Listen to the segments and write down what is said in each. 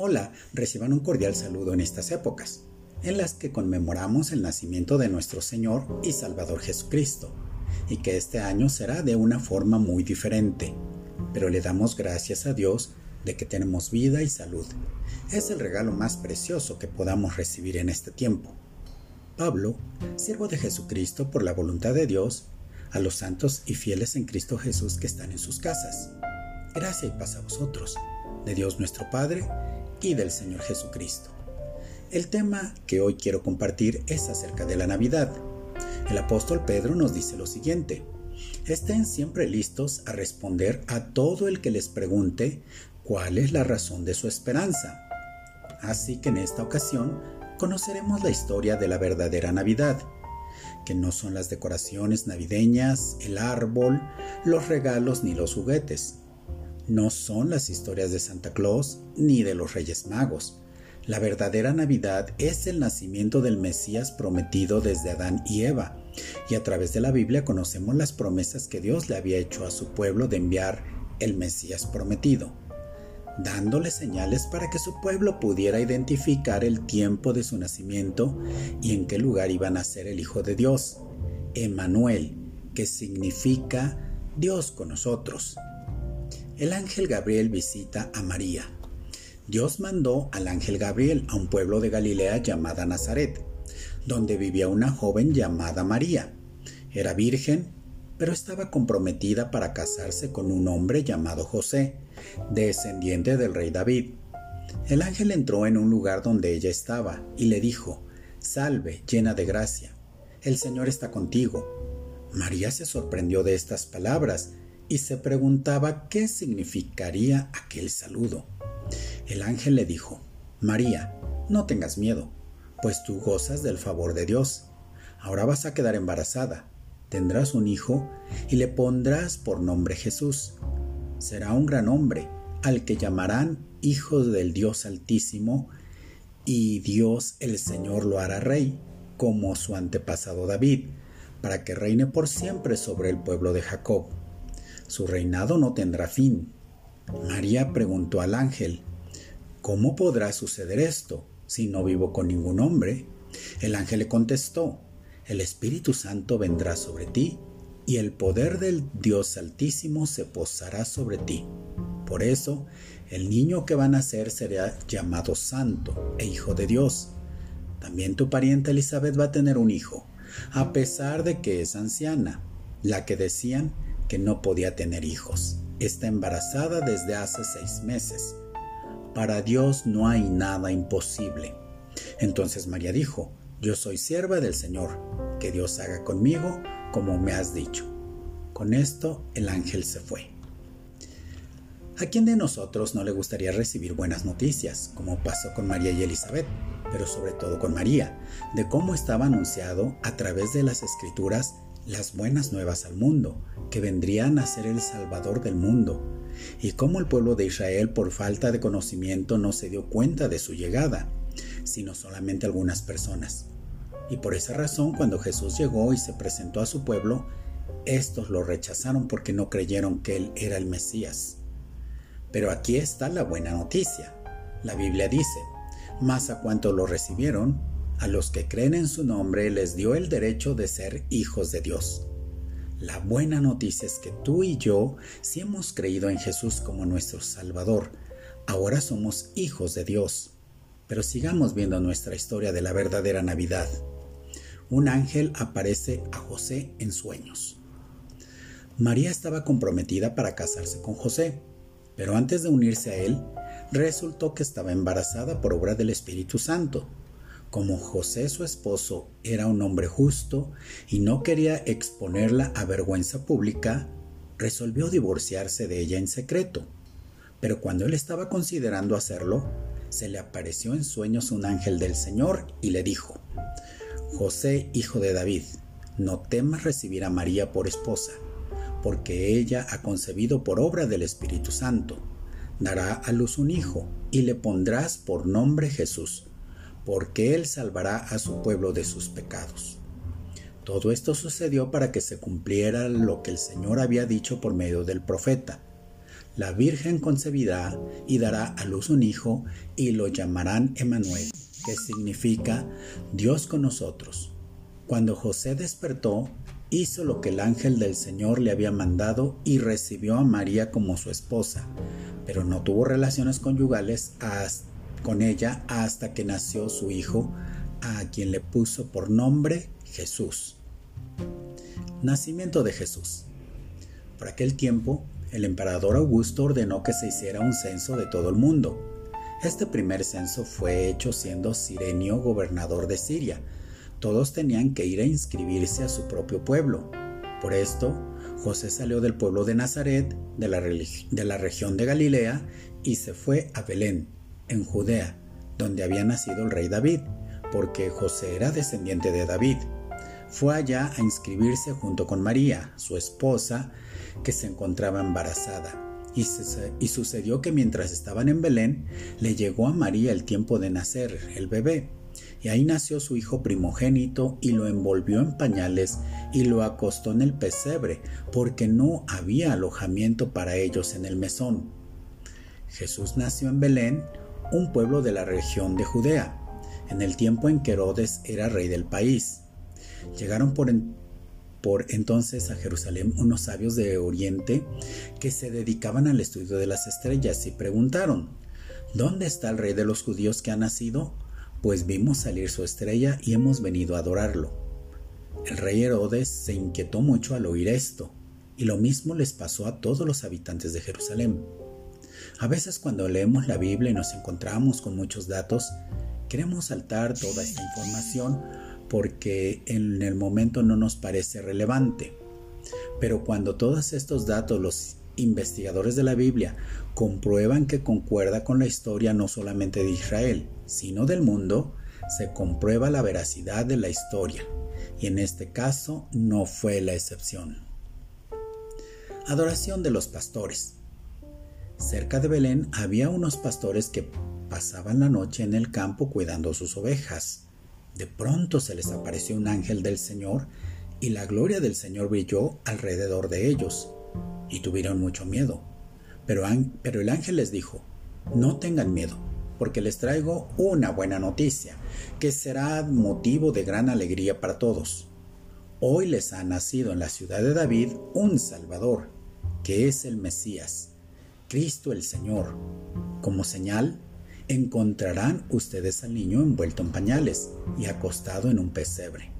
Hola, reciban un cordial saludo en estas épocas, en las que conmemoramos el nacimiento de nuestro Señor y Salvador Jesucristo, y que este año será de una forma muy diferente, pero le damos gracias a Dios de que tenemos vida y salud. Es el regalo más precioso que podamos recibir en este tiempo. Pablo, siervo de Jesucristo por la voluntad de Dios, a los santos y fieles en Cristo Jesús que están en sus casas. Gracia y paz a vosotros, de Dios nuestro Padre y del Señor Jesucristo. El tema que hoy quiero compartir es acerca de la Navidad. El apóstol Pedro nos dice lo siguiente, estén siempre listos a responder a todo el que les pregunte cuál es la razón de su esperanza. Así que en esta ocasión conoceremos la historia de la verdadera Navidad, que no son las decoraciones navideñas, el árbol, los regalos ni los juguetes, no son las historias de Santa Claus ni de los Reyes Magos. La verdadera Navidad es el nacimiento del Mesías prometido desde Adán y Eva, y a través de la Biblia conocemos las promesas que Dios le había hecho a su pueblo de enviar el Mesías prometido, dándole señales para que su pueblo pudiera identificar el tiempo de su nacimiento y en qué lugar iba a nacer el Hijo de Dios, Emmanuel, que significa Dios con nosotros el ángel Gabriel visita a María. Dios mandó al ángel Gabriel a un pueblo de Galilea llamada Nazaret, donde vivía una joven llamada María. Era virgen, pero estaba comprometida para casarse con un hombre llamado José, descendiente del rey David. El ángel entró en un lugar donde ella estaba y le dijo, Salve, llena de gracia, el Señor está contigo. María se sorprendió de estas palabras y se preguntaba qué significaría aquel saludo. El ángel le dijo, María, no tengas miedo, pues tú gozas del favor de Dios. Ahora vas a quedar embarazada, tendrás un hijo y le pondrás por nombre Jesús. Será un gran hombre, al que llamarán Hijo del Dios Altísimo, y Dios el Señor lo hará rey, como su antepasado David, para que reine por siempre sobre el pueblo de Jacob su reinado no tendrá fin. María preguntó al ángel, ¿Cómo podrá suceder esto si no vivo con ningún hombre? El ángel le contestó, El Espíritu Santo vendrá sobre ti y el poder del Dios Altísimo se posará sobre ti. Por eso, el niño que va a nacer será llamado Santo e Hijo de Dios. También tu pariente Elizabeth va a tener un hijo, a pesar de que es anciana, la que decían que no podía tener hijos. Está embarazada desde hace seis meses. Para Dios no hay nada imposible. Entonces María dijo, yo soy sierva del Señor, que Dios haga conmigo como me has dicho. Con esto el ángel se fue. ¿A quién de nosotros no le gustaría recibir buenas noticias, como pasó con María y Elizabeth, pero sobre todo con María, de cómo estaba anunciado a través de las escrituras las buenas nuevas al mundo, que vendrían a ser el Salvador del mundo, y cómo el pueblo de Israel por falta de conocimiento no se dio cuenta de su llegada, sino solamente algunas personas. Y por esa razón cuando Jesús llegó y se presentó a su pueblo, estos lo rechazaron porque no creyeron que Él era el Mesías. Pero aquí está la buena noticia. La Biblia dice, más a cuanto lo recibieron, a los que creen en su nombre les dio el derecho de ser hijos de Dios. La buena noticia es que tú y yo, si hemos creído en Jesús como nuestro Salvador, ahora somos hijos de Dios. Pero sigamos viendo nuestra historia de la verdadera Navidad. Un ángel aparece a José en sueños. María estaba comprometida para casarse con José, pero antes de unirse a él, resultó que estaba embarazada por obra del Espíritu Santo como José su esposo era un hombre justo y no quería exponerla a vergüenza pública, resolvió divorciarse de ella en secreto. Pero cuando él estaba considerando hacerlo, se le apareció en sueños un ángel del Señor y le dijo, José, hijo de David, no temas recibir a María por esposa, porque ella ha concebido por obra del Espíritu Santo. Dará a luz un hijo y le pondrás por nombre Jesús porque Él salvará a su pueblo de sus pecados. Todo esto sucedió para que se cumpliera lo que el Señor había dicho por medio del profeta. la Virgen concebirá y dará a luz un hijo y lo llamarán Emanuel, que significa Dios con nosotros. Cuando José despertó, hizo lo que el ángel del Señor le había mandado y recibió a María como su esposa, pero no tuvo relaciones conyugales con ella hasta que nació su hijo, a quien le puso por nombre Jesús. Nacimiento de Jesús. Por aquel tiempo, el emperador Augusto ordenó que se hiciera un censo de todo el mundo. Este primer censo fue hecho siendo Sirenio gobernador de Siria, todos tenían que ir a inscribirse a su propio pueblo. Por esto, José salió del pueblo de Nazaret, de la, de la región de Galilea, y se fue a Belén, en Judea, donde había nacido el rey David, porque José era descendiente de David. Fue allá a inscribirse junto con María, su esposa, que se encontraba embarazada. Y, sucedió que mientras estaban en Belén, le llegó a María el tiempo de nacer el bebé y ahí nació su hijo primogénito y lo envolvió en pañales y lo acostó en el pesebre, porque no había alojamiento para ellos en el mesón. Jesús nació en Belén, un pueblo de la región de Judea, en el tiempo en que Herodes era rey del país. Llegaron por, entonces a Jerusalén unos sabios de Oriente que se dedicaban al estudio de las estrellas y preguntaron, ¿Dónde está el rey de los judíos que ha nacido? pues vimos salir su estrella y hemos venido a adorarlo. El rey Herodes se inquietó mucho al oír esto, y lo mismo les pasó a todos los habitantes de Jerusalén. A veces cuando leemos la Biblia y nos encontramos con muchos datos, queremos saltar toda esta información porque en el momento no nos parece relevante. Pero cuando todos estos datos los investigadores de la Biblia comprueban que concuerda con la historia no solamente de Israel, sino del mundo, se comprueba la veracidad de la historia, y en este caso no fue la excepción. Adoración de los pastores. Cerca de Belén había unos pastores que pasaban la noche en el campo cuidando sus ovejas. De pronto se les apareció un ángel del Señor y la gloria del Señor brilló alrededor de ellos y tuvieron mucho miedo. Pero, pero el ángel les dijo, no tengan miedo, porque les traigo una buena noticia, que será motivo de gran alegría para todos. Hoy les ha nacido en la ciudad de David un Salvador, que es el Mesías, Cristo el Señor. Como señal, encontrarán ustedes al niño envuelto en pañales y acostado en un pesebre.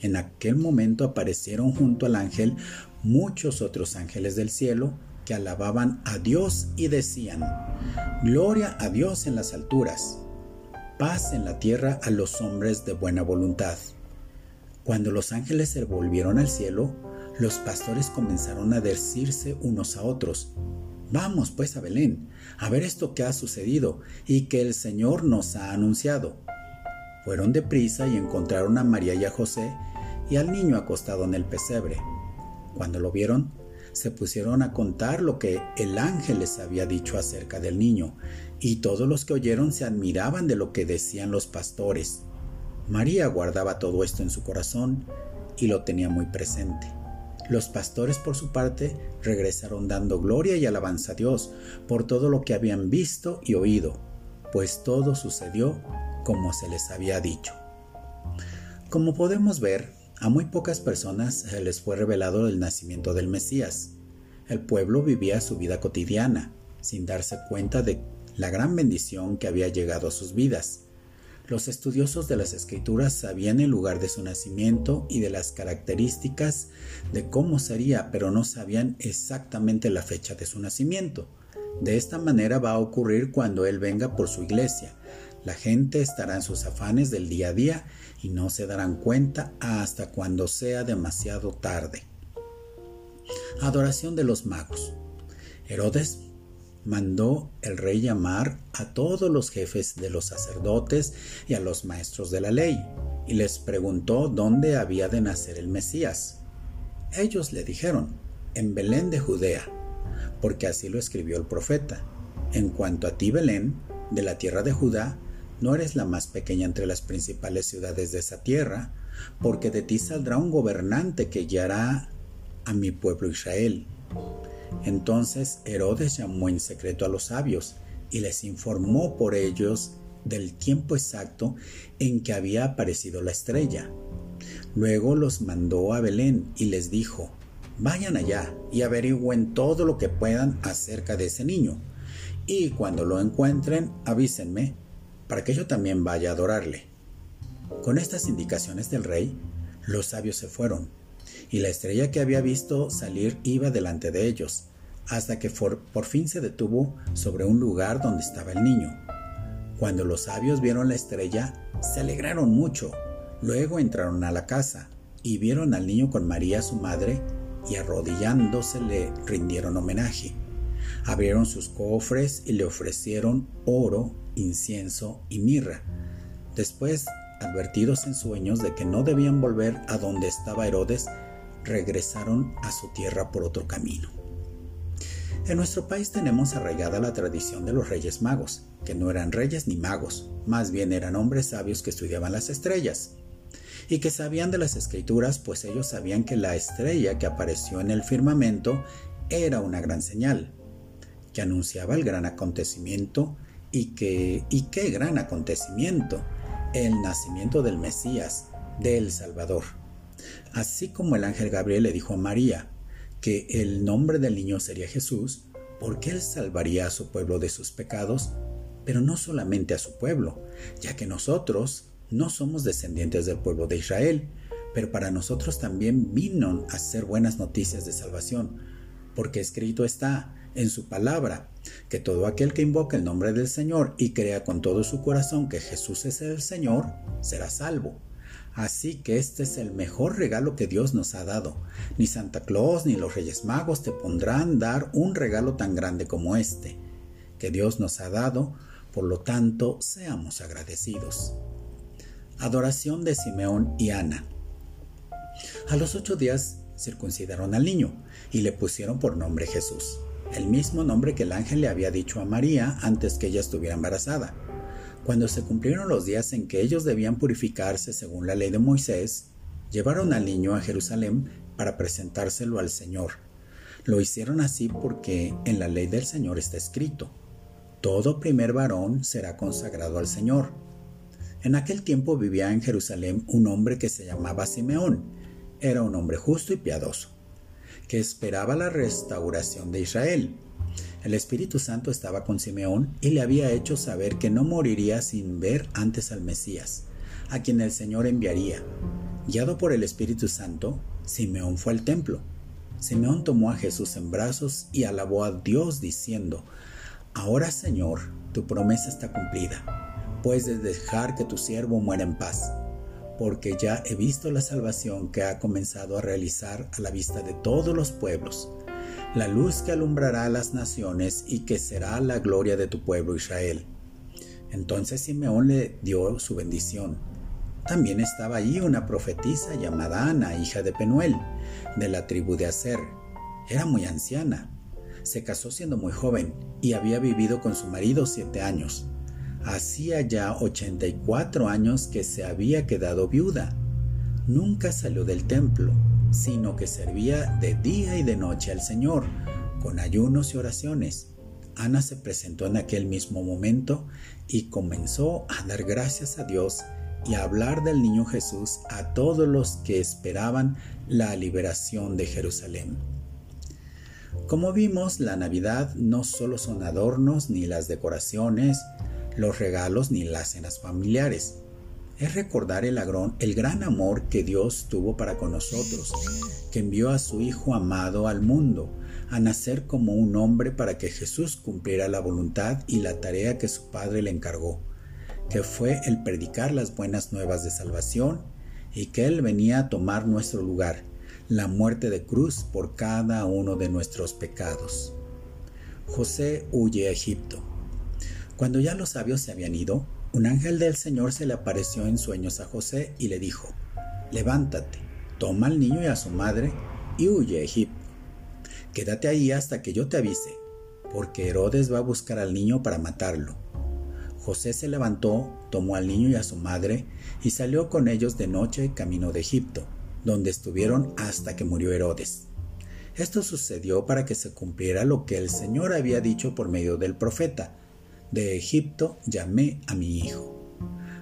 En aquel momento aparecieron junto al ángel muchos otros ángeles del cielo que alababan a Dios y decían, Gloria a Dios en las alturas, paz en la tierra a los hombres de buena voluntad. Cuando los ángeles se volvieron al cielo, los pastores comenzaron a decirse unos a otros, Vamos pues a Belén, a ver esto que ha sucedido y que el Señor nos ha anunciado. Fueron deprisa y encontraron a María y a José y al niño acostado en el pesebre. Cuando lo vieron, se pusieron a contar lo que el ángel les había dicho acerca del niño, y todos los que oyeron se admiraban de lo que decían los pastores. María guardaba todo esto en su corazón y lo tenía muy presente. Los pastores, por su parte, regresaron dando gloria y alabanza a Dios por todo lo que habían visto y oído, pues todo sucedió como se les había dicho. Como podemos ver, a muy pocas personas se les fue revelado el nacimiento del Mesías. El pueblo vivía su vida cotidiana, sin darse cuenta de la gran bendición que había llegado a sus vidas. Los estudiosos de las escrituras sabían el lugar de su nacimiento y de las características de cómo sería, pero no sabían exactamente la fecha de su nacimiento. De esta manera va a ocurrir cuando Él venga por su iglesia, la gente estará en sus afanes del día a día y no se darán cuenta hasta cuando sea demasiado tarde. Adoración de los magos. Herodes mandó el rey llamar a todos los jefes de los sacerdotes y a los maestros de la ley, y les preguntó dónde había de nacer el Mesías. Ellos le dijeron, en Belén de Judea, porque así lo escribió el profeta. En cuanto a ti, Belén, de la tierra de Judá, no eres la más pequeña entre las principales ciudades de esa tierra, porque de ti saldrá un gobernante que guiará a mi pueblo Israel. Entonces Herodes llamó en secreto a los sabios y les informó por ellos del tiempo exacto en que había aparecido la estrella. Luego los mandó a Belén y les dijo, vayan allá y averigüen todo lo que puedan acerca de ese niño, y cuando lo encuentren avísenme para que yo también vaya a adorarle. Con estas indicaciones del rey, los sabios se fueron, y la estrella que había visto salir iba delante de ellos, hasta que por, fin se detuvo sobre un lugar donde estaba el niño. Cuando los sabios vieron la estrella, se alegraron mucho. Luego entraron a la casa y vieron al niño con María su madre y arrodillándose le rindieron homenaje. Abrieron sus cofres y le ofrecieron oro, incienso y mirra. Después, advertidos en sueños de que no debían volver a donde estaba Herodes, regresaron a su tierra por otro camino. En nuestro país tenemos arraigada la tradición de los reyes magos, que no eran reyes ni magos, más bien eran hombres sabios que estudiaban las estrellas y que sabían de las escrituras, pues ellos sabían que la estrella que apareció en el firmamento era una gran señal, que anunciaba el gran acontecimiento y que y qué gran acontecimiento, el nacimiento del Mesías, del Salvador. Así como el ángel Gabriel le dijo a María, que el nombre del niño sería Jesús, porque él salvaría a su pueblo de sus pecados, pero no solamente a su pueblo, ya que nosotros no somos descendientes del pueblo de Israel, pero para nosotros también vino a ser buenas noticias de salvación, porque escrito está en su palabra, que todo aquel que invoca el nombre del Señor y crea con todo su corazón que Jesús es el Señor, será salvo. Así que este es el mejor regalo que Dios nos ha dado. Ni Santa Claus ni los Reyes Magos te pondrán dar un regalo tan grande como este, que Dios nos ha dado, por lo tanto, seamos agradecidos. Adoración de Simeón y Ana. A los ocho días circuncidaron al niño y le pusieron por nombre Jesús, el mismo nombre que el ángel le había dicho a María antes que ella estuviera embarazada. Cuando se cumplieron los días en que ellos debían purificarse según la ley de Moisés, llevaron al niño a Jerusalén para presentárselo al Señor. Lo hicieron así porque en la ley del Señor está escrito, todo primer varón será consagrado al Señor. En aquel tiempo vivía en Jerusalén un hombre que se llamaba Simeón. Era un hombre justo y piadoso, que esperaba la restauración de Israel el Espíritu Santo estaba con Simeón y le había hecho saber que no moriría sin ver antes al Mesías, a quien el Señor enviaría. Guiado por el Espíritu Santo, Simeón fue al templo. Simeón tomó a Jesús en brazos y alabó a Dios diciendo, Ahora Señor, tu promesa está cumplida. Puedes dejar que tu siervo muera en paz, porque ya he visto la salvación que ha comenzado a realizar a la vista de todos los pueblos la luz que alumbrará a las naciones y que será la gloria de tu pueblo Israel. Entonces Simeón le dio su bendición. También estaba allí una profetisa llamada Ana, hija de Penuel, de la tribu de Aser. Era muy anciana. Se casó siendo muy joven y había vivido con su marido siete años. Hacía ya 84 años que se había quedado viuda. Nunca salió del templo sino que servía de día y de noche al Señor, con ayunos y oraciones. Ana se presentó en aquel mismo momento y comenzó a dar gracias a Dios y a hablar del niño Jesús a todos los que esperaban la liberación de Jerusalén. Como vimos, la Navidad no solo son adornos ni las decoraciones, los regalos ni las cenas familiares es recordar el, el gran amor que Dios tuvo para con nosotros, que envió a su Hijo amado al mundo, a nacer como un hombre para que Jesús cumpliera la voluntad y la tarea que su Padre le encargó, que fue el predicar las buenas nuevas de salvación y que Él venía a tomar nuestro lugar, la muerte de cruz por cada uno de nuestros pecados. José huye a Egipto. Cuando ya los sabios se habían ido, un ángel del Señor se le apareció en sueños a José y le dijo, levántate, toma al niño y a su madre y huye a Egipto. Quédate ahí hasta que yo te avise, porque Herodes va a buscar al niño para matarlo. José se levantó, tomó al niño y a su madre y salió con ellos de noche camino de Egipto, donde estuvieron hasta que murió Herodes. Esto sucedió para que se cumpliera lo que el Señor había dicho por medio del profeta. De Egipto llamé a mi hijo.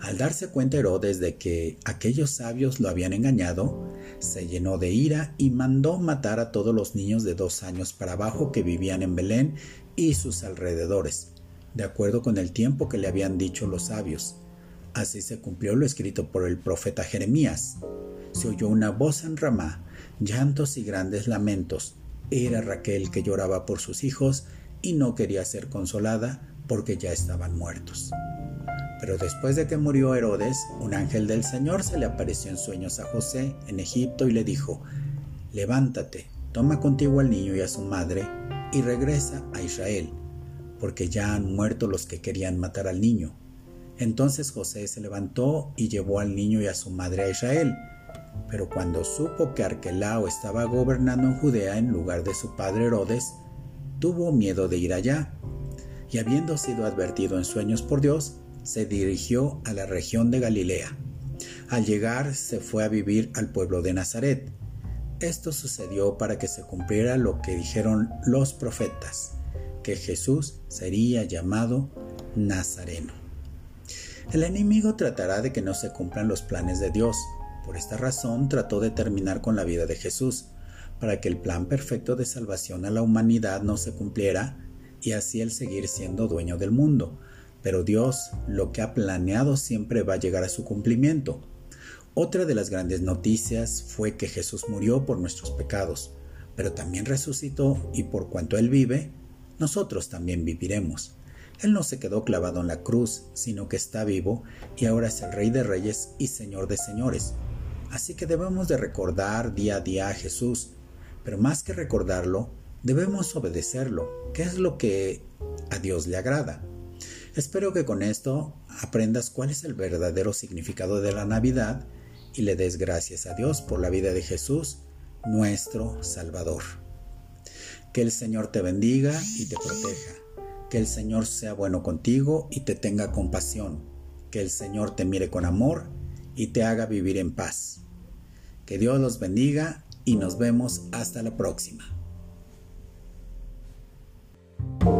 Al darse cuenta Herodes de que aquellos sabios lo habían engañado, se llenó de ira y mandó matar a todos los niños de dos años para abajo que vivían en Belén y sus alrededores, de acuerdo con el tiempo que le habían dicho los sabios. Así se cumplió lo escrito por el profeta Jeremías. Se oyó una voz en Ramá, llantos y grandes lamentos. Era Raquel que lloraba por sus hijos y no quería ser consolada porque ya estaban muertos. Pero después de que murió Herodes, un ángel del Señor se le apareció en sueños a José en Egipto y le dijo, Levántate, toma contigo al niño y a su madre y regresa a Israel, porque ya han muerto los que querían matar al niño. Entonces José se levantó y llevó al niño y a su madre a Israel. Pero cuando supo que Arquelao estaba gobernando en Judea en lugar de su padre Herodes, tuvo miedo de ir allá. Y habiendo sido advertido en sueños por Dios, se dirigió a la región de Galilea. Al llegar se fue a vivir al pueblo de Nazaret. Esto sucedió para que se cumpliera lo que dijeron los profetas, que Jesús sería llamado Nazareno. El enemigo tratará de que no se cumplan los planes de Dios. Por esta razón trató de terminar con la vida de Jesús, para que el plan perfecto de salvación a la humanidad no se cumpliera y así él seguir siendo dueño del mundo, pero Dios lo que ha planeado siempre va a llegar a su cumplimiento. Otra de las grandes noticias fue que Jesús murió por nuestros pecados, pero también resucitó y por cuanto Él vive, nosotros también viviremos. Él no se quedó clavado en la cruz, sino que está vivo y ahora es el Rey de Reyes y Señor de Señores. Así que debemos de recordar día a día a Jesús, pero más que recordarlo, debemos obedecerlo, que es lo que a Dios le agrada. Espero que con esto aprendas cuál es el verdadero significado de la Navidad y le des gracias a Dios por la vida de Jesús, nuestro Salvador. Que el Señor te bendiga y te proteja. Que el Señor sea bueno contigo y te tenga compasión. Que el Señor te mire con amor y te haga vivir en paz. Que Dios los bendiga y nos vemos hasta la próxima. you